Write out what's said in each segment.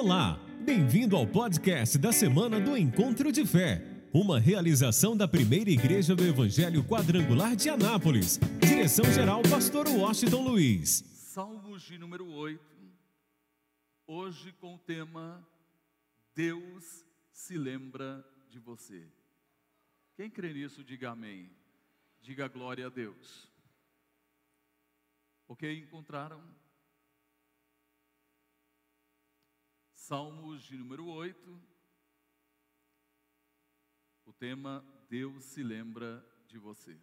Olá, bem-vindo ao podcast da semana do Encontro de Fé, uma realização da primeira igreja do Evangelho Quadrangular de Anápolis. Direção-geral, Pastor Washington Luiz. Salmos de número 8, hoje com o tema Deus se lembra de você. Quem crê nisso, diga amém. Diga glória a Deus. Ok? Encontraram? Salmos de número 8. O tema Deus se lembra de você.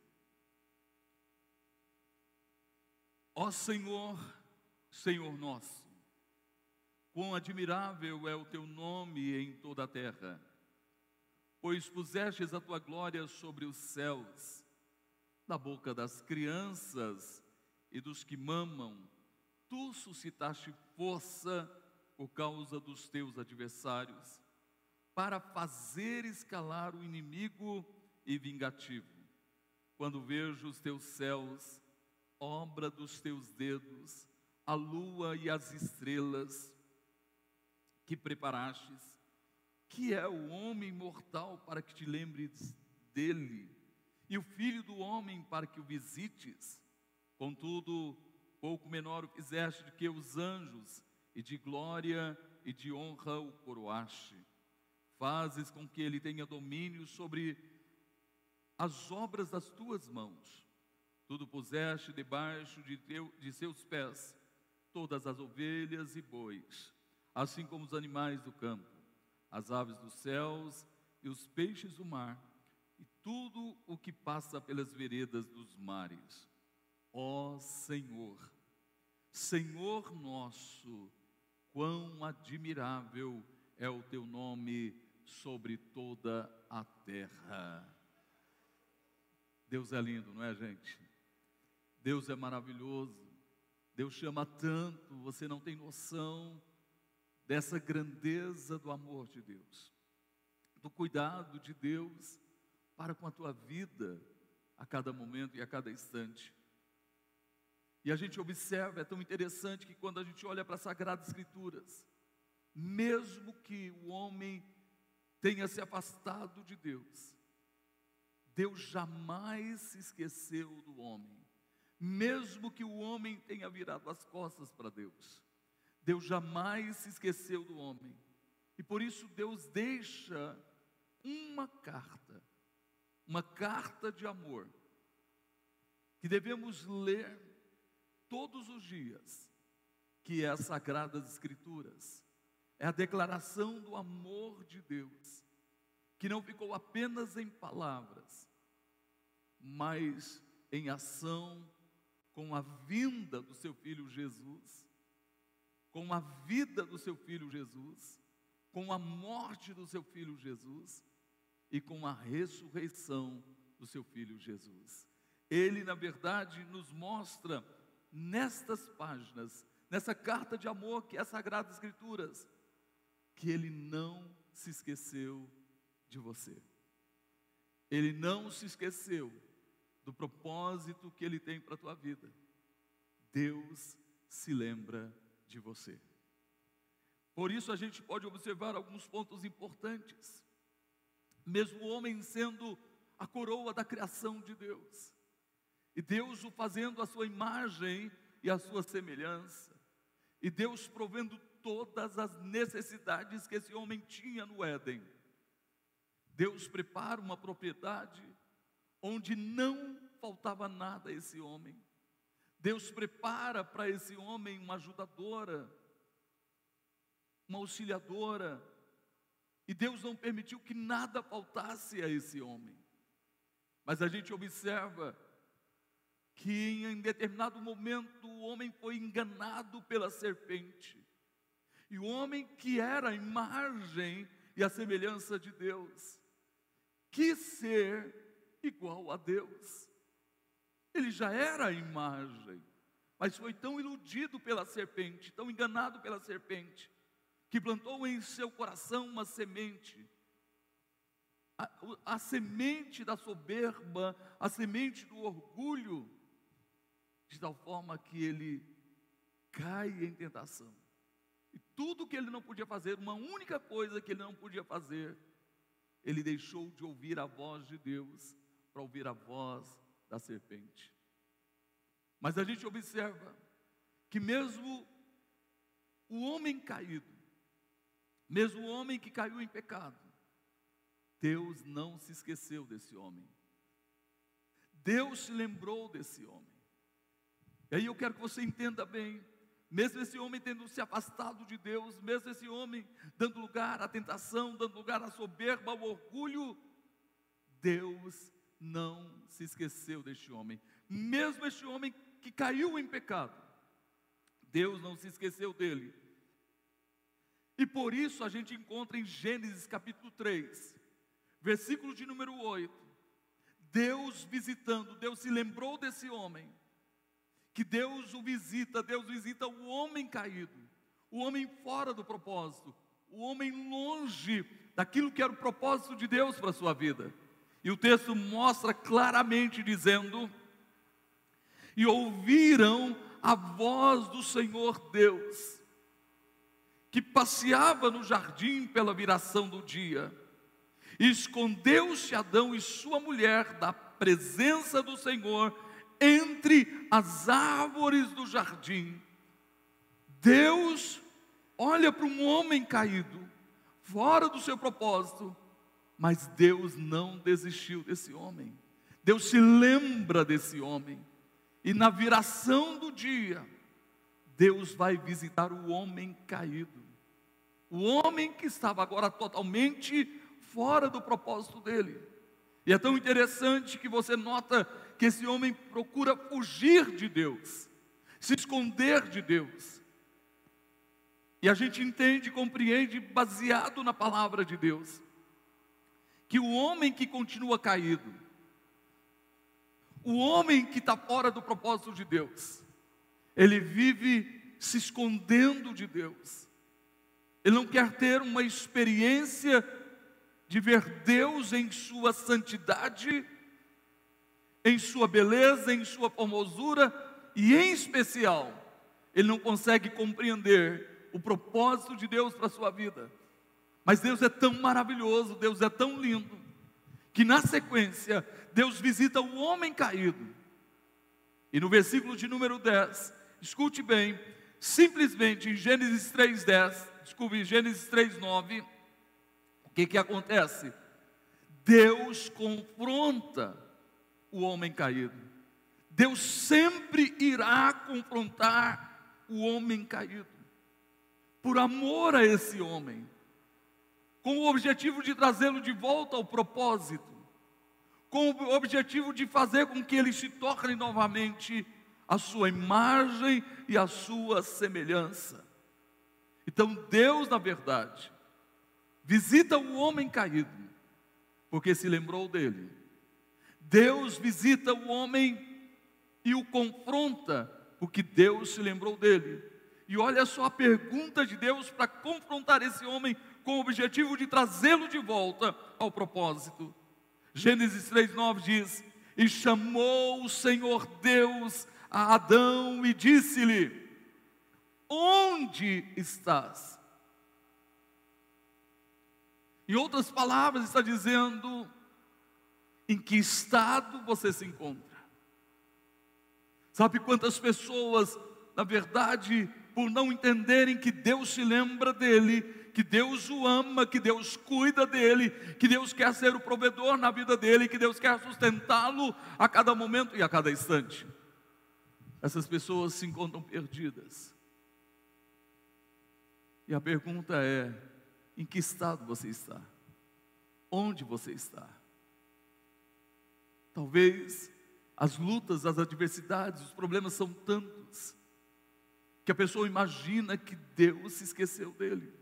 Ó Senhor, Senhor nosso, quão admirável é o teu nome em toda a terra, pois pusestes a tua glória sobre os céus, na boca das crianças e dos que mamam, tu suscitaste força por causa dos teus adversários, para fazer escalar o inimigo e vingativo. Quando vejo os teus céus, obra dos teus dedos, a lua e as estrelas que preparastes, que é o homem mortal para que te lembres dele, e o filho do homem para que o visites. Contudo, pouco menor o fizeste do que os anjos, e de glória e de honra o coroaste. Fazes com que ele tenha domínio sobre as obras das tuas mãos. Tudo puseste debaixo de, teu, de seus pés, todas as ovelhas e bois, assim como os animais do campo, as aves dos céus e os peixes do mar, e tudo o que passa pelas veredas dos mares Ó Senhor, Senhor nosso, quão admirável é o teu nome sobre toda a terra. Deus é lindo, não é, gente? Deus é maravilhoso. Deus chama tanto, você não tem noção dessa grandeza do amor de Deus, do cuidado de Deus para com a tua vida a cada momento e a cada instante. E a gente observa, é tão interessante que quando a gente olha para as Sagradas Escrituras, mesmo que o homem tenha se afastado de Deus, Deus jamais se esqueceu do homem. Mesmo que o homem tenha virado as costas para Deus, Deus jamais se esqueceu do homem. E por isso Deus deixa uma carta, uma carta de amor, que devemos ler todos os dias, que é as Sagradas Escrituras. É a declaração do amor de Deus, que não ficou apenas em palavras, mas em ação com a vinda do seu filho Jesus, com a vida do seu filho Jesus, com a morte do seu filho Jesus e com a ressurreição do seu filho Jesus. Ele, na verdade, nos mostra nestas páginas, nessa carta de amor que é a Sagrada Escrituras, que Ele não se esqueceu de você. Ele não se esqueceu do propósito que Ele tem para a tua vida. Deus se lembra de você. Por isso a gente pode observar alguns pontos importantes. Mesmo o homem sendo a coroa da criação de Deus, e Deus o fazendo a sua imagem e a sua semelhança. E Deus provendo todas as necessidades que esse homem tinha no Éden. Deus prepara uma propriedade onde não faltava nada a esse homem. Deus prepara para esse homem uma ajudadora, uma auxiliadora, e Deus não permitiu que nada faltasse a esse homem. Mas a gente observa que em determinado momento o homem foi enganado pela serpente. E o homem que era a imagem e a semelhança de Deus, quis ser igual a Deus. Ele já era a imagem, mas foi tão iludido pela serpente, tão enganado pela serpente, que plantou em seu coração uma semente. A, a semente da soberba, a semente do orgulho, de tal forma que ele cai em tentação. E tudo que ele não podia fazer, uma única coisa que ele não podia fazer, ele deixou de ouvir a voz de Deus para ouvir a voz da serpente. Mas a gente observa que mesmo o homem caído, mesmo o homem que caiu em pecado, Deus não se esqueceu desse homem. Deus se lembrou desse homem. E aí eu quero que você entenda bem, mesmo esse homem tendo se afastado de Deus, mesmo esse homem dando lugar à tentação, dando lugar à soberba, ao orgulho, Deus não se esqueceu deste homem. Mesmo este homem que caiu em pecado, Deus não se esqueceu dele. E por isso a gente encontra em Gênesis capítulo 3, versículo de número 8, Deus visitando, Deus se lembrou desse homem, que Deus o visita, Deus visita o homem caído, o homem fora do propósito, o homem longe daquilo que era o propósito de Deus para a sua vida. E o texto mostra claramente dizendo: E ouviram a voz do Senhor Deus, que passeava no jardim pela viração do dia Escondeu-se Adão e sua mulher da presença do Senhor entre as árvores do jardim. Deus olha para um homem caído, fora do seu propósito, mas Deus não desistiu desse homem. Deus se lembra desse homem. E na viração do dia, Deus vai visitar o homem caído. O homem que estava agora totalmente fora do propósito dele. E é tão interessante que você nota que esse homem procura fugir de Deus, se esconder de Deus. E a gente entende compreende, baseado na palavra de Deus, que o homem que continua caído, o homem que está fora do propósito de Deus, ele vive se escondendo de Deus, ele não quer ter uma experiência de ver Deus em sua santidade, em sua beleza, em sua formosura e em especial, ele não consegue compreender o propósito de Deus para a sua vida. Mas Deus é tão maravilhoso, Deus é tão lindo, que na sequência, Deus visita o homem caído. E no versículo de número 10, escute bem, simplesmente em Gênesis 3:10, desculpe, Gênesis 3:9, que, que acontece? Deus confronta o homem caído. Deus sempre irá confrontar o homem caído, por amor a esse homem, com o objetivo de trazê-lo de volta ao propósito, com o objetivo de fazer com que ele se torne novamente a sua imagem e a sua semelhança. Então, Deus, na verdade, visita o homem caído, porque se lembrou dele. Deus visita o homem e o confronta, porque Deus se lembrou dele. E olha só a pergunta de Deus para confrontar esse homem com o objetivo de trazê-lo de volta ao propósito. Gênesis 3:9 diz: "E chamou o Senhor Deus a Adão e disse-lhe: Onde estás?" Em outras palavras, está dizendo em que estado você se encontra. Sabe quantas pessoas, na verdade, por não entenderem que Deus se lembra dele, que Deus o ama, que Deus cuida dele, que Deus quer ser o provedor na vida dele, que Deus quer sustentá-lo a cada momento e a cada instante. Essas pessoas se encontram perdidas. E a pergunta é: em que estado você está? Onde você está? Talvez as lutas, as adversidades, os problemas são tantos que a pessoa imagina que Deus se esqueceu dele.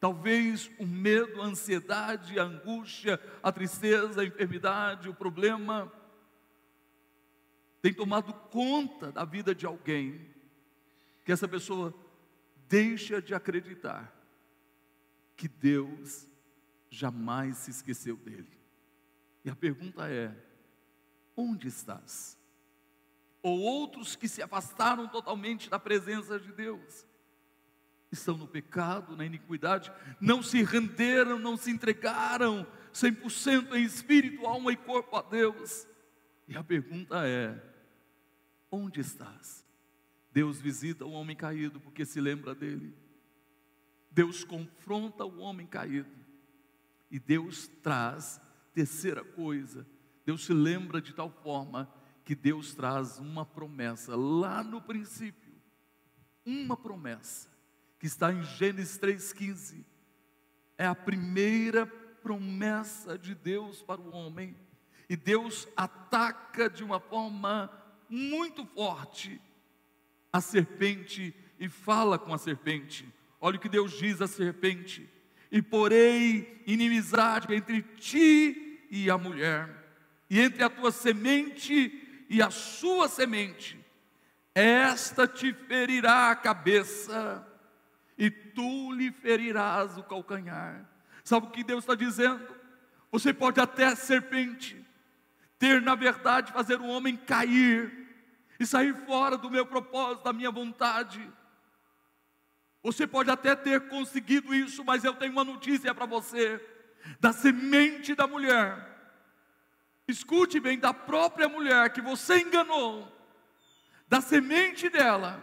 Talvez o medo, a ansiedade, a angústia, a tristeza, a enfermidade, o problema tem tomado conta da vida de alguém que essa pessoa deixa de acreditar que Deus jamais se esqueceu dele. E a pergunta é: onde estás? Ou outros que se afastaram totalmente da presença de Deus. estão no pecado, na iniquidade, não se renderam, não se entregaram 100% em espírito, alma e corpo a Deus. E a pergunta é: onde estás? Deus visita o homem caído porque se lembra dele. Deus confronta o homem caído. E Deus traz, terceira coisa, Deus se lembra de tal forma que Deus traz uma promessa lá no princípio, uma promessa que está em Gênesis 3,15. É a primeira promessa de Deus para o homem. E Deus ataca de uma forma muito forte a serpente e fala com a serpente. Olha o que Deus diz à serpente: E porei inimizade entre ti e a mulher e entre a tua semente e a sua semente, esta te ferirá a cabeça, e tu lhe ferirás o calcanhar. Sabe o que Deus está dizendo? Você pode até serpente, ter na verdade fazer o homem cair e sair fora do meu propósito, da minha vontade. Você pode até ter conseguido isso, mas eu tenho uma notícia para você: da semente da mulher escute bem, da própria mulher que você enganou, da semente dela,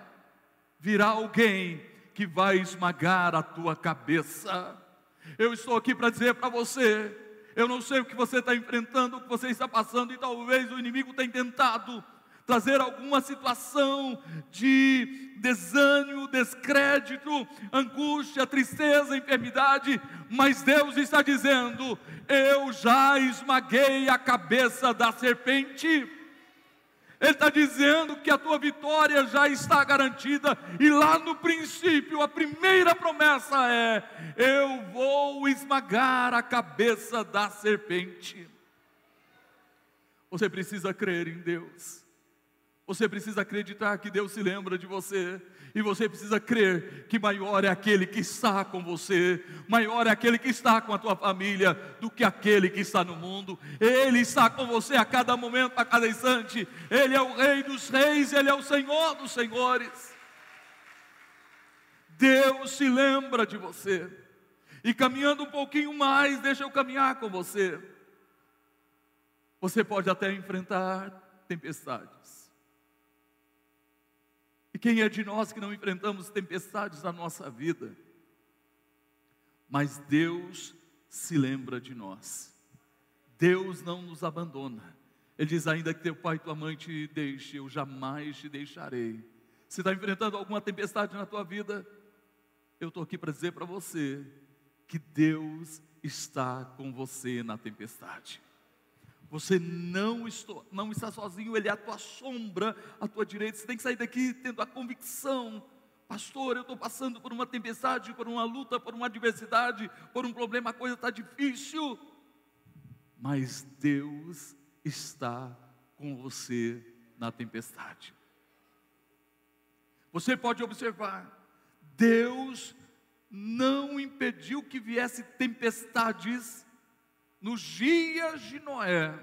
virá alguém que vai esmagar a tua cabeça. Eu estou aqui para dizer para você, eu não sei o que você está enfrentando, o que você está passando, e talvez o inimigo tenha tentado trazer alguma situação de desânimo, descrédito, angústia, tristeza, enfermidade, mas Deus está dizendo: Eu já esmaguei a cabeça da serpente. Ele está dizendo que a tua vitória já está garantida, e lá no princípio, a primeira promessa é: Eu vou esmagar a cabeça da serpente. Você precisa crer em Deus. Você precisa acreditar que Deus se lembra de você. E você precisa crer que maior é aquele que está com você, maior é aquele que está com a tua família, do que aquele que está no mundo. Ele está com você a cada momento, a cada instante. Ele é o Rei dos Reis, Ele é o Senhor dos Senhores. Deus se lembra de você. E caminhando um pouquinho mais, deixa eu caminhar com você. Você pode até enfrentar tempestades. E quem é de nós que não enfrentamos tempestades na nossa vida? Mas Deus se lembra de nós. Deus não nos abandona. Ele diz: ainda que teu pai e tua mãe te deixem, eu jamais te deixarei. Se está enfrentando alguma tempestade na tua vida, eu estou aqui para dizer para você que Deus está com você na tempestade. Você não, estou, não está sozinho, Ele é a tua sombra, a tua direita. Você tem que sair daqui tendo a convicção, pastor, eu estou passando por uma tempestade, por uma luta, por uma adversidade, por um problema, a coisa está difícil. Mas Deus está com você na tempestade. Você pode observar, Deus não impediu que viesse tempestades nos dias de Noé,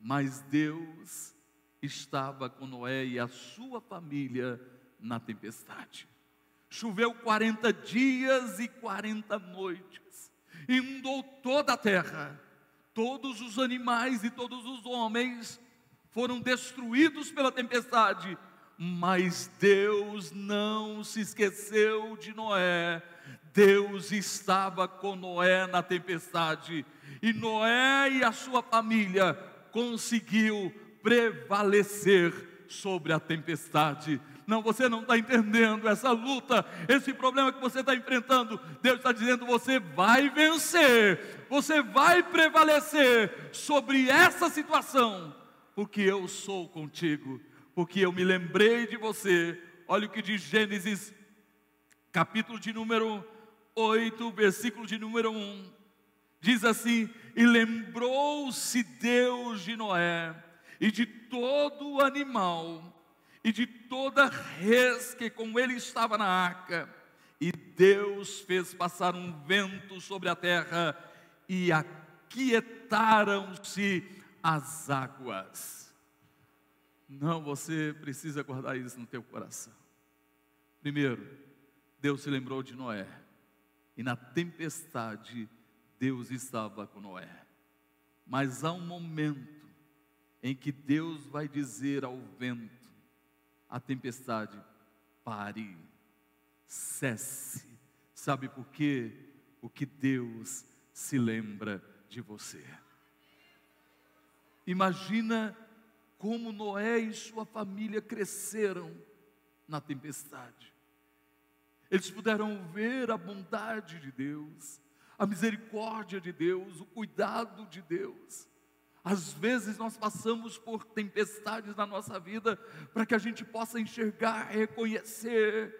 mas Deus estava com Noé e a sua família na tempestade. Choveu 40 dias e 40 noites, inundou toda a terra, todos os animais e todos os homens foram destruídos pela tempestade, mas Deus não se esqueceu de Noé Deus estava com Noé na tempestade, e Noé e a sua família conseguiu prevalecer sobre a tempestade. Não, você não está entendendo essa luta, esse problema que você está enfrentando. Deus está dizendo: você vai vencer, você vai prevalecer sobre essa situação, porque eu sou contigo, porque eu me lembrei de você. Olha o que diz Gênesis, capítulo de número 8, versículo de número 1, diz assim: E lembrou-se Deus de Noé, e de todo animal, e de toda res que com ele estava na arca, e Deus fez passar um vento sobre a terra, e aquietaram-se as águas. Não, você precisa guardar isso no teu coração. Primeiro, Deus se lembrou de Noé. E na tempestade, Deus estava com Noé. Mas há um momento em que Deus vai dizer ao vento, a tempestade, pare, cesse. Sabe por quê? Porque Deus se lembra de você. Imagina como Noé e sua família cresceram na tempestade. Eles puderam ver a bondade de Deus, a misericórdia de Deus, o cuidado de Deus. Às vezes nós passamos por tempestades na nossa vida para que a gente possa enxergar, reconhecer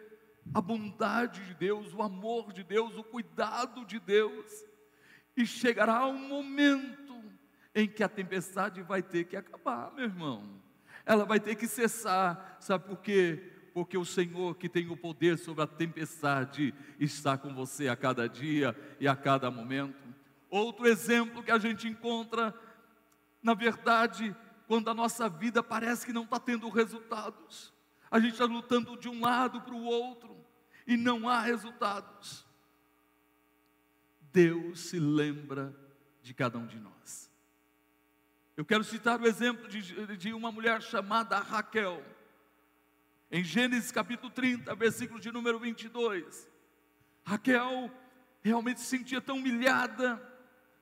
a bondade de Deus, o amor de Deus, o cuidado de Deus. E chegará um momento em que a tempestade vai ter que acabar, meu irmão. Ela vai ter que cessar. Sabe por quê? Porque o Senhor que tem o poder sobre a tempestade está com você a cada dia e a cada momento. Outro exemplo que a gente encontra, na verdade, quando a nossa vida parece que não está tendo resultados. A gente está lutando de um lado para o outro e não há resultados. Deus se lembra de cada um de nós. Eu quero citar o exemplo de, de uma mulher chamada Raquel, em Gênesis capítulo 30, versículo de número 22. Raquel realmente se sentia tão humilhada,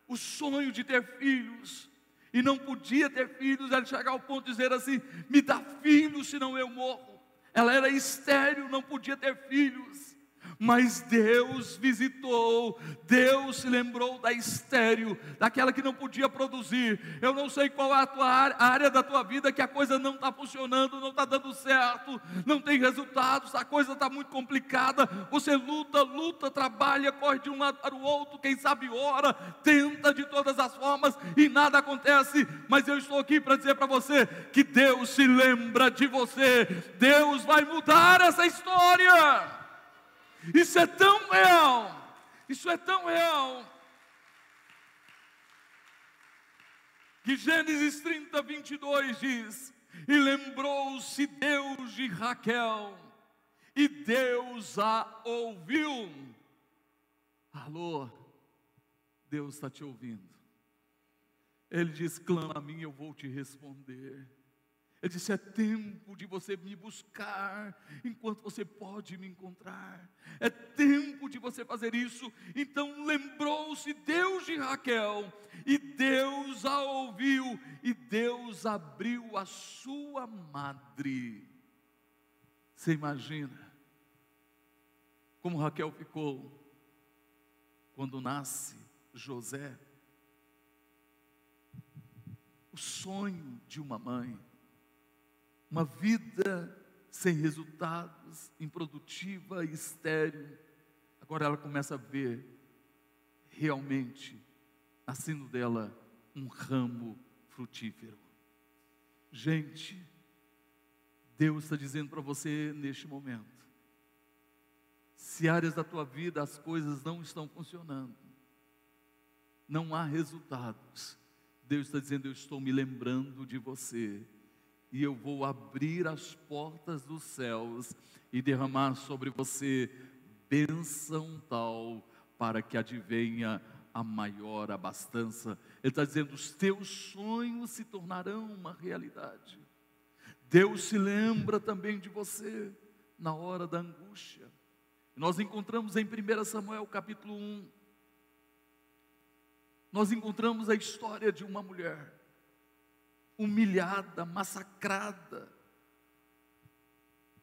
o sonho de ter filhos, e não podia ter filhos, ela chegar ao ponto de dizer assim: me dá filhos, senão eu morro. Ela era estéril, não podia ter filhos. Mas Deus visitou, Deus se lembrou da estéreo, daquela que não podia produzir. Eu não sei qual é a tua área, área da tua vida que a coisa não está funcionando, não está dando certo, não tem resultados, a coisa está muito complicada. Você luta, luta, trabalha, corre de um lado para o outro, quem sabe ora, tenta de todas as formas e nada acontece. Mas eu estou aqui para dizer para você que Deus se lembra de você, Deus vai mudar essa história. Isso é tão real. Isso é tão real. Que Gênesis 30, 22 diz: E lembrou-se Deus de Raquel, e Deus a ouviu. Alô, Deus está te ouvindo. Ele diz: clama a mim, eu vou te responder. Ele disse: É tempo de você me buscar enquanto você pode me encontrar. É tempo de você fazer isso. Então lembrou-se Deus de Raquel, e Deus a ouviu, e Deus abriu a sua madre. Você imagina como Raquel ficou quando nasce José? O sonho de uma mãe uma vida sem resultados, improdutiva e estéril. Agora ela começa a ver realmente nascendo dela um ramo frutífero. Gente, Deus está dizendo para você neste momento: se áreas da tua vida as coisas não estão funcionando, não há resultados, Deus está dizendo: Eu estou me lembrando de você e eu vou abrir as portas dos céus e derramar sobre você bênção tal para que advenha a maior abastança. Ele está dizendo: os teus sonhos se tornarão uma realidade. Deus se lembra também de você na hora da angústia. Nós encontramos em 1 Samuel capítulo 1, nós encontramos a história de uma mulher humilhada, massacrada,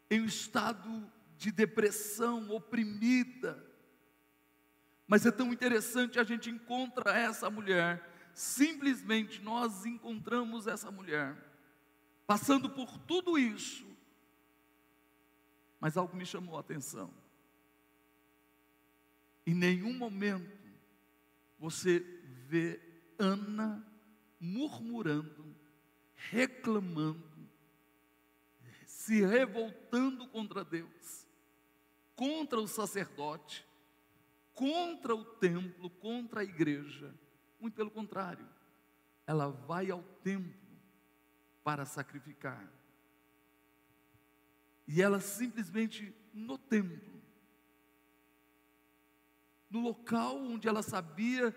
em um estado de depressão, oprimida. Mas é tão interessante, a gente encontra essa mulher, simplesmente nós encontramos essa mulher, passando por tudo isso, mas algo me chamou a atenção. Em nenhum momento você vê Ana murmurando reclamando, se revoltando contra Deus, contra o sacerdote, contra o templo, contra a igreja. Muito pelo contrário, ela vai ao templo para sacrificar. E ela simplesmente no templo, no local onde ela sabia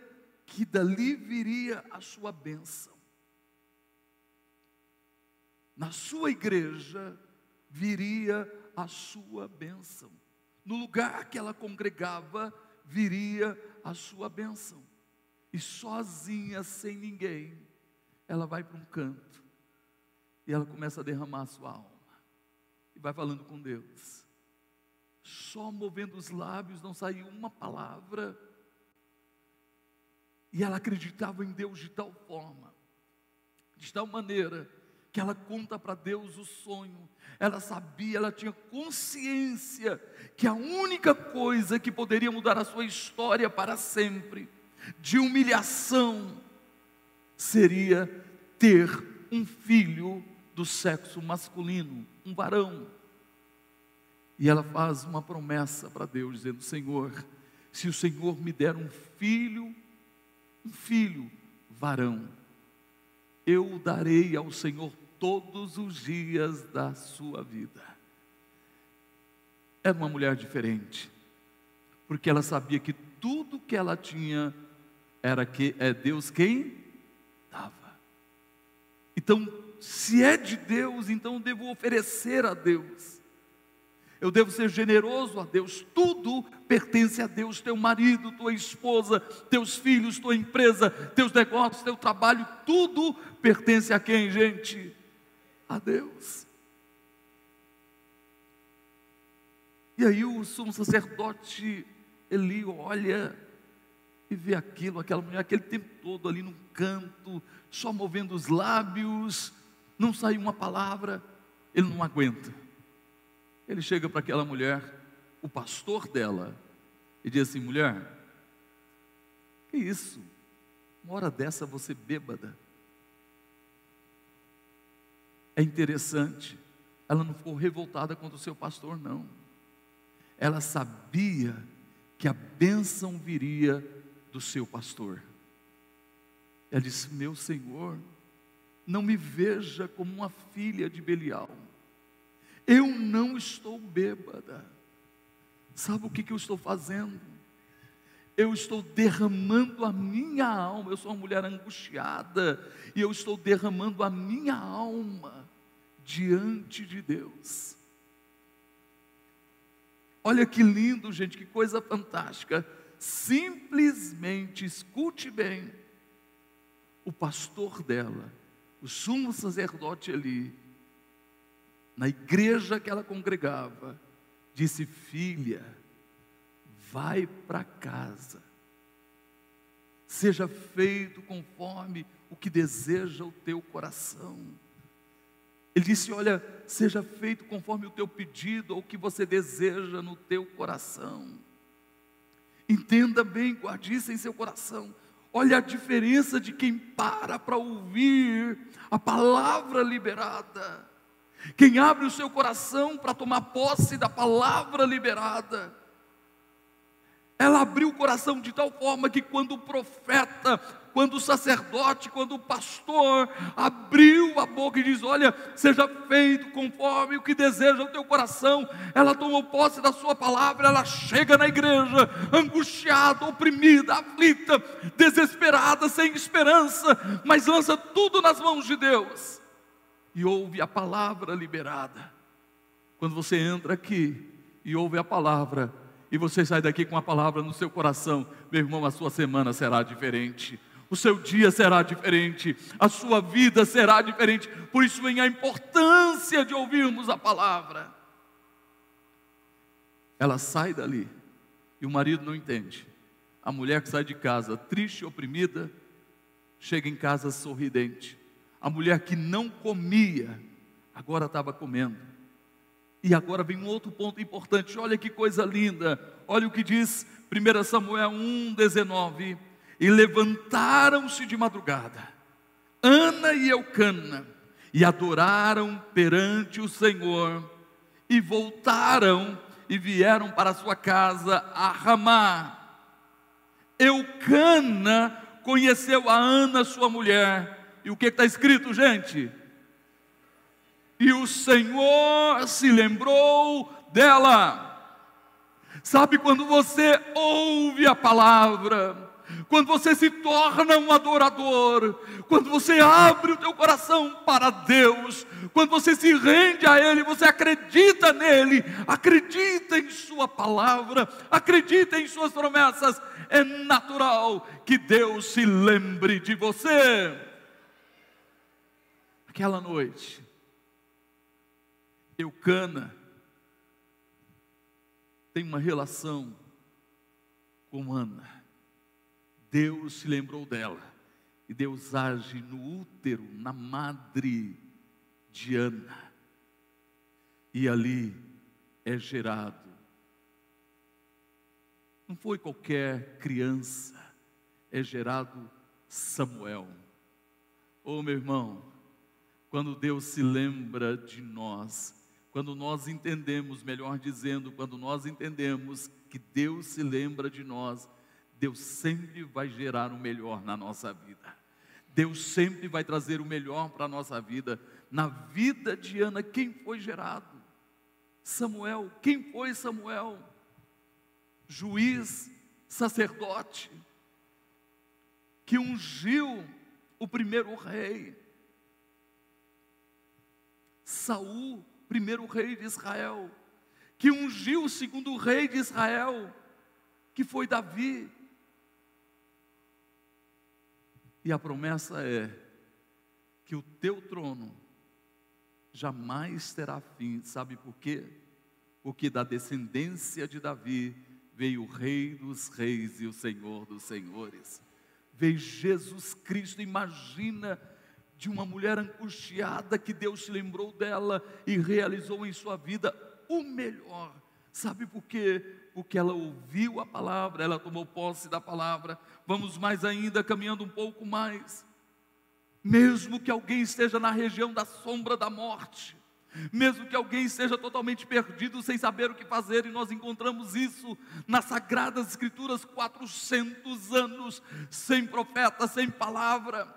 que dali viria a sua bênção. Na sua igreja viria a sua bênção. No lugar que ela congregava viria a sua bênção. E sozinha, sem ninguém, ela vai para um canto e ela começa a derramar a sua alma e vai falando com Deus. Só movendo os lábios, não saiu uma palavra. E ela acreditava em Deus de tal forma, de tal maneira, que ela conta para Deus o sonho. Ela sabia, ela tinha consciência que a única coisa que poderia mudar a sua história para sempre, de humilhação, seria ter um filho do sexo masculino, um varão. E ela faz uma promessa para Deus, dizendo: Senhor, se o Senhor me der um filho, um filho varão, eu o darei ao Senhor todos os dias da sua vida. Era uma mulher diferente, porque ela sabia que tudo que ela tinha era que é Deus quem dava. Então, se é de Deus, então eu devo oferecer a Deus. Eu devo ser generoso a Deus. Tudo pertence a Deus: teu marido, tua esposa, teus filhos, tua empresa, teus negócios, teu trabalho, tudo pertence a quem, gente? A Deus. E aí o sumo sacerdote Eli olha e vê aquilo, aquela mulher, aquele tempo todo ali num canto, só movendo os lábios, não sai uma palavra, ele não aguenta. Ele chega para aquela mulher, o pastor dela, e diz assim: mulher, que isso? Uma hora dessa você bêbada. É interessante, ela não ficou revoltada contra o seu pastor, não. Ela sabia que a bênção viria do seu pastor. Ela disse: Meu Senhor, não me veja como uma filha de Belial. Eu não estou bêbada. Sabe o que, que eu estou fazendo? Eu estou derramando a minha alma. Eu sou uma mulher angustiada e eu estou derramando a minha alma diante de Deus. Olha que lindo, gente, que coisa fantástica. Simplesmente escute bem. O pastor dela o sumo sacerdote ali, na igreja que ela congregava, disse: Filha, vai para casa, seja feito conforme o que deseja o teu coração. Ele disse: Olha, seja feito conforme o teu pedido, ou o que você deseja no teu coração. Entenda bem, guarde isso em seu coração. Olha a diferença de quem para para ouvir a palavra liberada. Quem abre o seu coração para tomar posse da palavra liberada. Ela abriu o coração de tal forma que quando o profeta quando o sacerdote, quando o pastor abriu a boca e diz: Olha, seja feito conforme o que deseja o teu coração, ela tomou posse da sua palavra, ela chega na igreja angustiada, oprimida, aflita, desesperada, sem esperança, mas lança tudo nas mãos de Deus e ouve a palavra liberada. Quando você entra aqui e ouve a palavra, e você sai daqui com a palavra no seu coração, meu irmão, a sua semana será diferente o seu dia será diferente, a sua vida será diferente. Por isso vem a importância de ouvirmos a palavra. Ela sai dali e o marido não entende. A mulher que sai de casa triste, oprimida, chega em casa sorridente. A mulher que não comia, agora estava comendo. E agora vem um outro ponto importante. Olha que coisa linda. Olha o que diz 1 Samuel 1,19 e levantaram-se de madrugada, Ana e Eucana, e adoraram perante o Senhor, e voltaram e vieram para sua casa a Ramá. Eucana conheceu a Ana, sua mulher, e o que está escrito, gente? E o Senhor se lembrou dela. Sabe quando você ouve a palavra, quando você se torna um adorador, quando você abre o teu coração para Deus, quando você se rende a Ele, você acredita nele, acredita em Sua palavra, acredita em Suas promessas, é natural que Deus se lembre de você. Aquela noite, Eucana tem uma relação com Ana. Deus se lembrou dela. E Deus age no útero, na madre de Ana. E ali é gerado. Não foi qualquer criança, é gerado Samuel. Oh, meu irmão, quando Deus se lembra de nós, quando nós entendemos, melhor dizendo, quando nós entendemos que Deus se lembra de nós, Deus sempre vai gerar o melhor na nossa vida. Deus sempre vai trazer o melhor para a nossa vida. Na vida de Ana, quem foi gerado? Samuel. Quem foi Samuel? Juiz, sacerdote, que ungiu o primeiro rei. Saul, primeiro rei de Israel, que ungiu o segundo rei de Israel, que foi Davi. E a promessa é que o teu trono jamais terá fim. Sabe por quê? Porque da descendência de Davi veio o Rei dos Reis e o Senhor dos Senhores. Veio Jesus Cristo. Imagina de uma mulher angustiada que Deus se lembrou dela e realizou em sua vida o melhor. Sabe por quê? Porque ela ouviu a palavra, ela tomou posse da palavra. Vamos mais ainda, caminhando um pouco mais. Mesmo que alguém esteja na região da sombra da morte, mesmo que alguém esteja totalmente perdido, sem saber o que fazer, e nós encontramos isso nas Sagradas Escrituras 400 anos, sem profeta, sem palavra.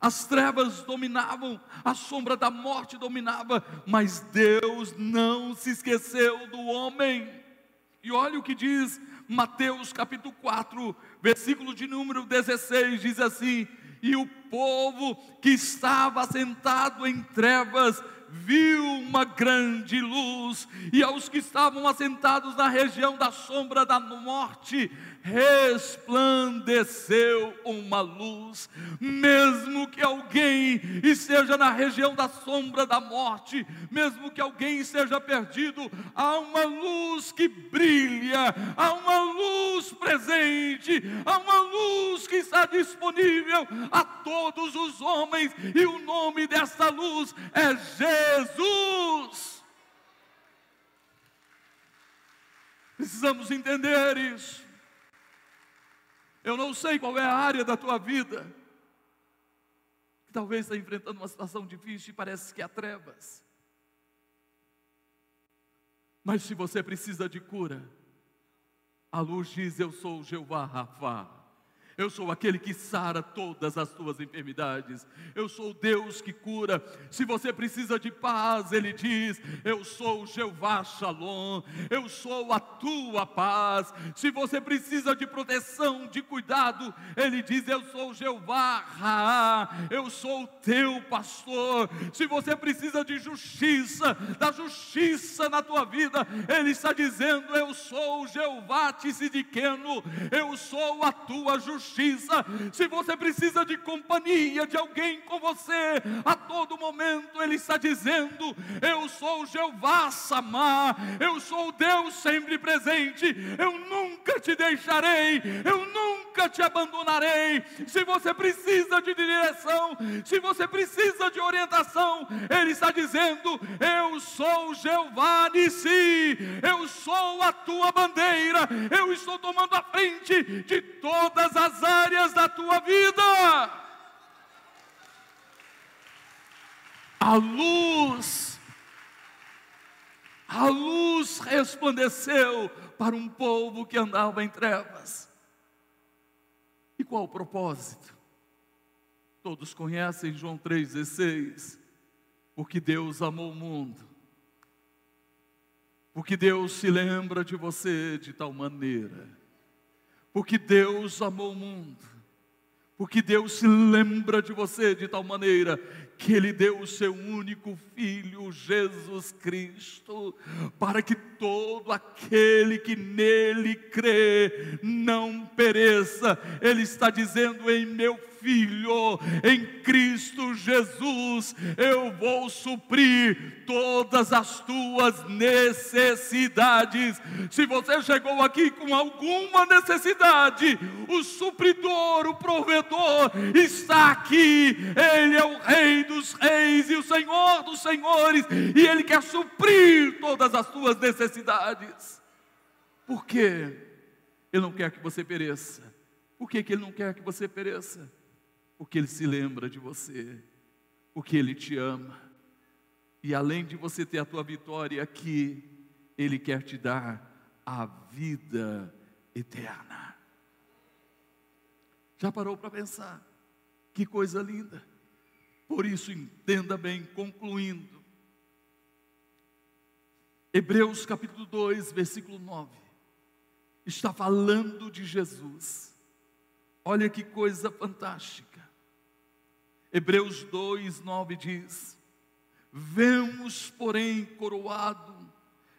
As trevas dominavam, a sombra da morte dominava, mas Deus não se esqueceu do homem. E olha o que diz Mateus capítulo 4, versículo de número 16: diz assim: E o povo que estava sentado em trevas viu uma grande luz, e aos que estavam assentados na região da sombra da morte, resplandeceu uma luz, mesmo que alguém esteja na região da sombra da morte, mesmo que alguém esteja perdido, há uma luz que brilha, há uma luz presente, há uma luz que está disponível a todos os homens, e o nome dessa luz é Jesus. Precisamos entender isso. Eu não sei qual é a área da tua vida que talvez está enfrentando uma situação difícil e parece que há trevas. Mas se você precisa de cura, a luz diz: Eu sou Jeová Rafa. Eu sou aquele que sara todas as tuas enfermidades. Eu sou o Deus que cura. Se você precisa de paz, Ele diz: Eu sou Jeová Shalom. Eu sou a tua paz. Se você precisa de proteção, de cuidado, Ele diz: Eu sou Jeová Ra. Eu sou o teu pastor. Se você precisa de justiça, da justiça na tua vida, Ele está dizendo: Eu sou Jeová Tissidiqueno. Eu sou a tua justiça justiça, se você precisa de companhia, de alguém com você, a todo momento Ele está dizendo: Eu sou Jeová Samar, eu sou o Deus sempre presente, eu nunca te deixarei, eu nunca te abandonarei. Se você precisa de direção, se você precisa de orientação, Ele está dizendo: Eu sou Jeová Nissi, eu sou a tua bandeira, eu estou tomando a frente de todas as áreas da tua vida. A luz, a luz resplandeceu para um povo que andava em trevas. E qual o propósito? Todos conhecem João 3,16. Porque Deus amou o mundo, Porque Deus se lembra de você de tal maneira. Porque Deus amou o mundo. Porque Deus se lembra de você de tal maneira que Ele deu o seu único Filho, Jesus Cristo, para que todo aquele que nele crê não pereça. Ele está dizendo em meu filho, em Cristo Jesus, eu vou suprir todas as tuas necessidades. Se você chegou aqui com alguma necessidade, o supridor, o provedor está aqui. Ele é o Rei dos Reis e o Senhor dos Senhores, e Ele quer suprir todas as tuas necessidades. Por quê? Ele não quer que você pereça. Por que, que Ele não quer que você pereça? porque Ele se lembra de você, porque Ele te ama. E além de você ter a tua vitória aqui, Ele quer te dar a vida eterna. Já parou para pensar? Que coisa linda. Por isso, entenda bem, concluindo. Hebreus capítulo 2, versículo 9. Está falando de Jesus. Olha que coisa fantástica. Hebreus 2, 9 diz: Vemos, porém, coroado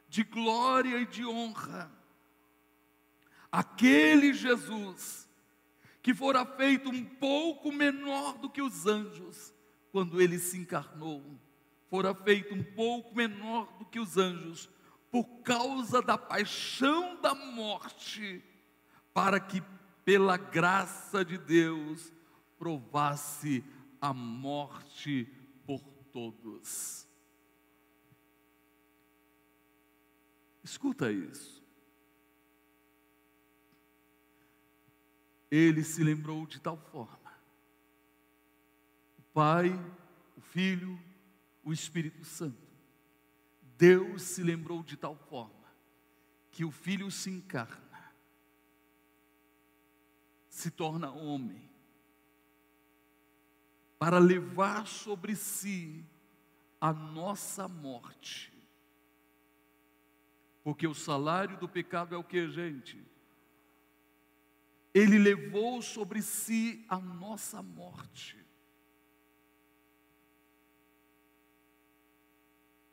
de glória e de honra, aquele Jesus que fora feito um pouco menor do que os anjos, quando ele se encarnou, fora feito um pouco menor do que os anjos, por causa da paixão da morte, para que pela graça de Deus provasse a morte por todos. Escuta isso. Ele se lembrou de tal forma. Pai, o Filho, o Espírito Santo. Deus se lembrou de tal forma que o Filho se encarna, se torna homem, para levar sobre si a nossa morte. Porque o salário do pecado é o que, gente? Ele levou sobre si a nossa morte.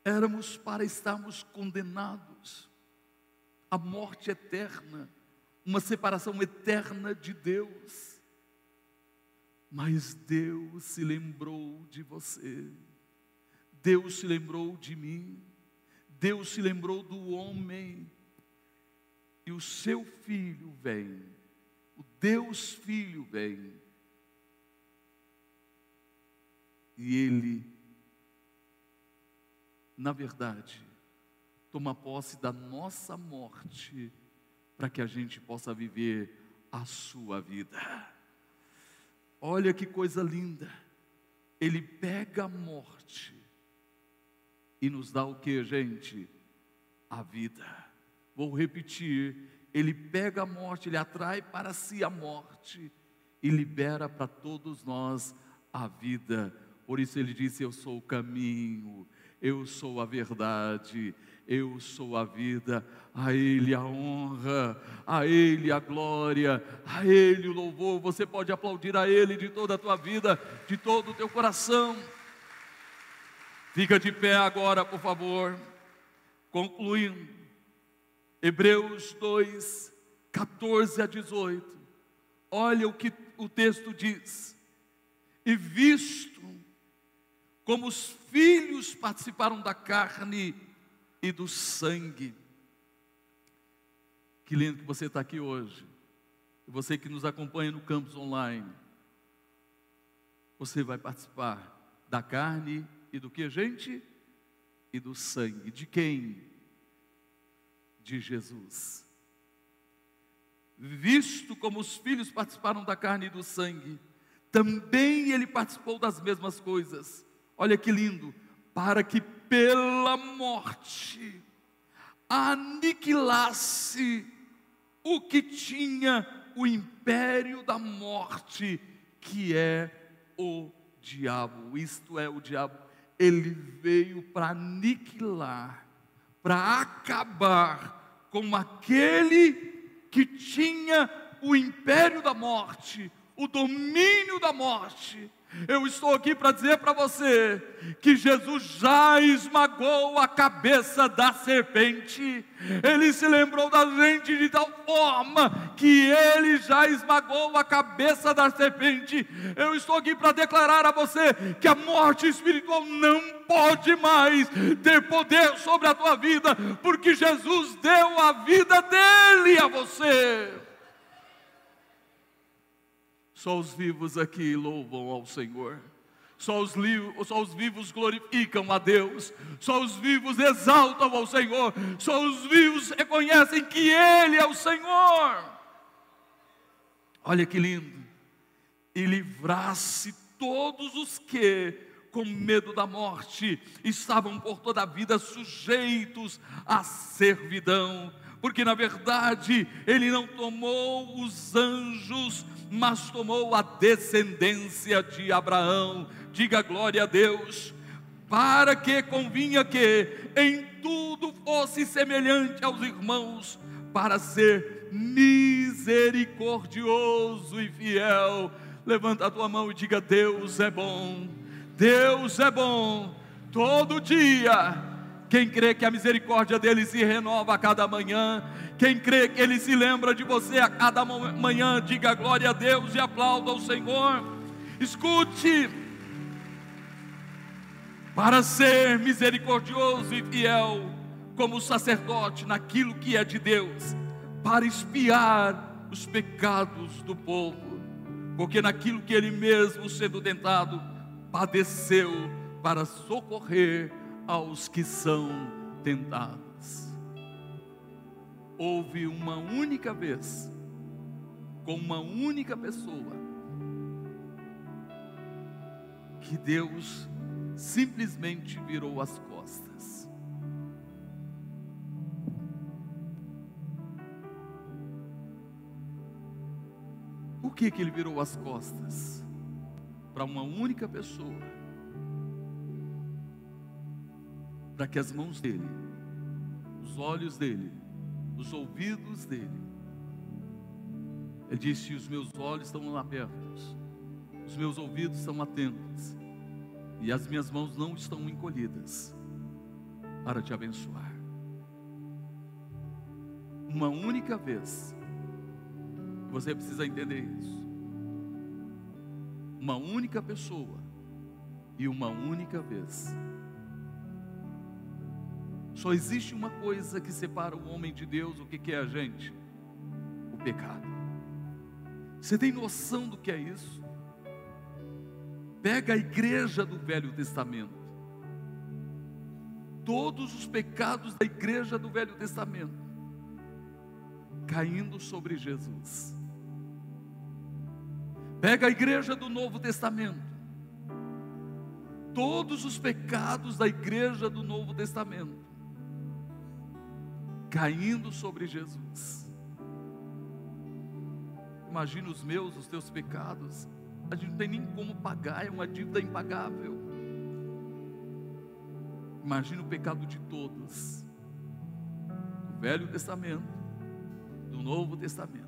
Éramos para estarmos condenados à morte eterna, uma separação eterna de Deus. Mas Deus se lembrou de você, Deus se lembrou de mim, Deus se lembrou do homem, e o seu filho vem, o Deus Filho vem, e ele, na verdade, toma posse da nossa morte, para que a gente possa viver a sua vida. Olha que coisa linda. Ele pega a morte e nos dá o que, gente? A vida. Vou repetir. Ele pega a morte, ele atrai para si a morte e libera para todos nós a vida. Por isso ele disse: Eu sou o caminho, eu sou a verdade, eu sou a vida, a Ele a honra, a Ele a glória, a Ele o louvor. Você pode aplaudir a Ele de toda a tua vida, de todo o teu coração. Fica de pé agora, por favor. Concluindo, Hebreus 2, 14 a 18. Olha o que o texto diz. E visto como os filhos participaram da carne, e do sangue. Que lindo que você está aqui hoje. Você que nos acompanha no campus online. Você vai participar da carne e do que, gente? E do sangue. De quem? De Jesus. Visto como os filhos participaram da carne e do sangue, também ele participou das mesmas coisas. Olha que lindo, para que pela morte aniquilasse o que tinha o império da morte, que é o diabo. Isto é, o diabo, ele veio para aniquilar, para acabar com aquele que tinha o império da morte, o domínio da morte. Eu estou aqui para dizer para você que Jesus já esmagou a cabeça da serpente. Ele se lembrou da gente de tal forma que ele já esmagou a cabeça da serpente. Eu estou aqui para declarar a você que a morte espiritual não pode mais ter poder sobre a tua vida, porque Jesus deu a vida dele a você. Só os vivos aqui louvam ao Senhor. Só os, só os, vivos glorificam a Deus, só os vivos exaltam ao Senhor, só os vivos reconhecem que Ele é o Senhor. Olha que lindo, e livrasse todos os que, com medo da morte, estavam por toda a vida sujeitos à servidão, porque na verdade Ele não tomou os anjos mas tomou a descendência de Abraão. Diga glória a Deus. Para que convinha que em tudo fosse semelhante aos irmãos, para ser misericordioso e fiel. Levanta a tua mão e diga: Deus é bom, Deus é bom, todo dia. Quem crê que a misericórdia dele se renova a cada manhã, quem crê que Ele se lembra de você a cada manhã, diga glória a Deus e aplauda ao Senhor. Escute, para ser misericordioso e fiel, como sacerdote naquilo que é de Deus, para espiar os pecados do povo, porque naquilo que Ele mesmo, sendo tentado, padeceu para socorrer aos que são tentados houve uma única vez, com uma única pessoa, que Deus simplesmente virou as costas. Por que, que ele virou as costas? Para uma única pessoa. Para que as mãos dele, os olhos dele, os ouvidos dele. Ele disse: Os meus olhos estão abertos, os meus ouvidos estão atentos, e as minhas mãos não estão encolhidas para te abençoar. Uma única vez, você precisa entender isso. Uma única pessoa e uma única vez só existe uma coisa que separa o homem de Deus, o que, que é a gente? O pecado. Você tem noção do que é isso? Pega a igreja do Velho Testamento. Todos os pecados da igreja do Velho Testamento caindo sobre Jesus. Pega a igreja do Novo Testamento. Todos os pecados da igreja do Novo Testamento caindo sobre Jesus. Imagina os meus, os teus pecados. A gente não tem nem como pagar, é uma dívida impagável. Imagina o pecado de todos. Do Velho Testamento, do Novo Testamento.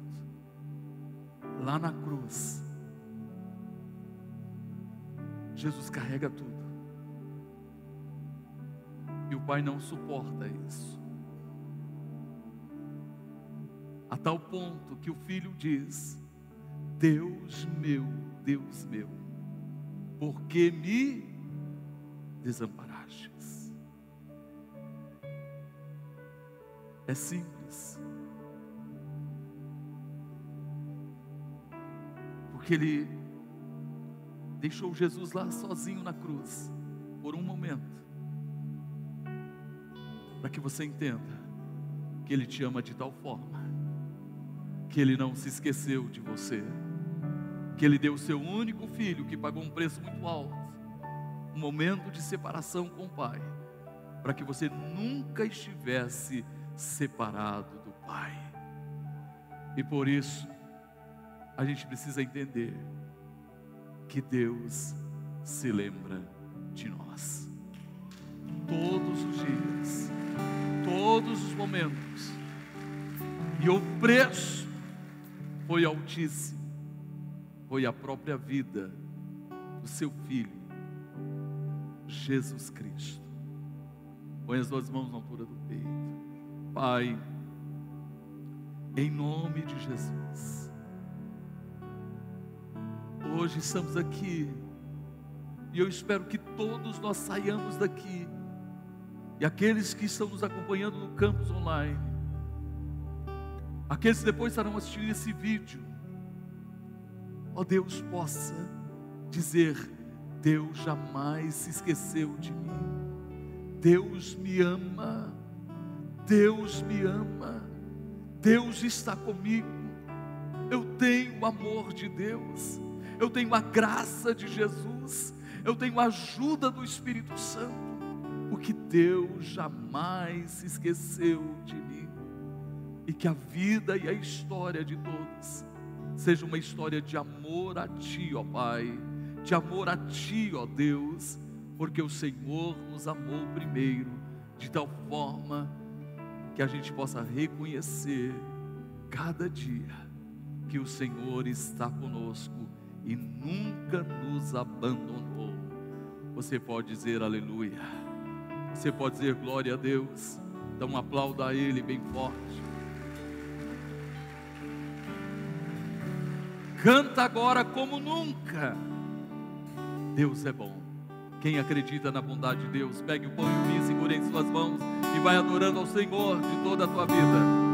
Lá na cruz. Jesus carrega tudo. E o Pai não suporta isso. Tal ponto que o filho diz: Deus meu, Deus meu, por que me desamparastes? É simples. Porque ele deixou Jesus lá sozinho na cruz, por um momento, para que você entenda que Ele te ama de tal forma que Ele não se esqueceu de você, que Ele deu o seu único filho, que pagou um preço muito alto, um momento de separação com o Pai, para que você nunca estivesse separado do Pai. E por isso, a gente precisa entender que Deus se lembra de nós. Todos os dias, todos momentos. E o preço foi altíssimo. Foi a própria vida do seu filho, Jesus Cristo. Põe as duas mãos na altura do peito. Pai, em nome de Jesus. Hoje estamos aqui e eu espero que todos nós saiamos daqui. E aqueles que estão nos acompanhando no campus online, aqueles que depois estarão assistindo esse vídeo, ó Deus, possa dizer: Deus jamais se esqueceu de mim, Deus me ama, Deus me ama, Deus está comigo, eu tenho o amor de Deus, eu tenho a graça de Jesus, eu tenho a ajuda do Espírito Santo, porque Deus jamais se esqueceu de mim, e que a vida e a história de todos seja uma história de amor a Ti, ó Pai, de amor a Ti, ó Deus, porque o Senhor nos amou primeiro, de tal forma que a gente possa reconhecer cada dia que o Senhor está conosco e nunca nos abandonou. Você pode dizer aleluia. Você pode dizer glória a Deus. Então aplauda a Ele bem forte. Canta agora como nunca. Deus é bom. Quem acredita na bondade de Deus, pegue o pão e o vinho, segure em suas mãos e vai adorando ao Senhor de toda a tua vida.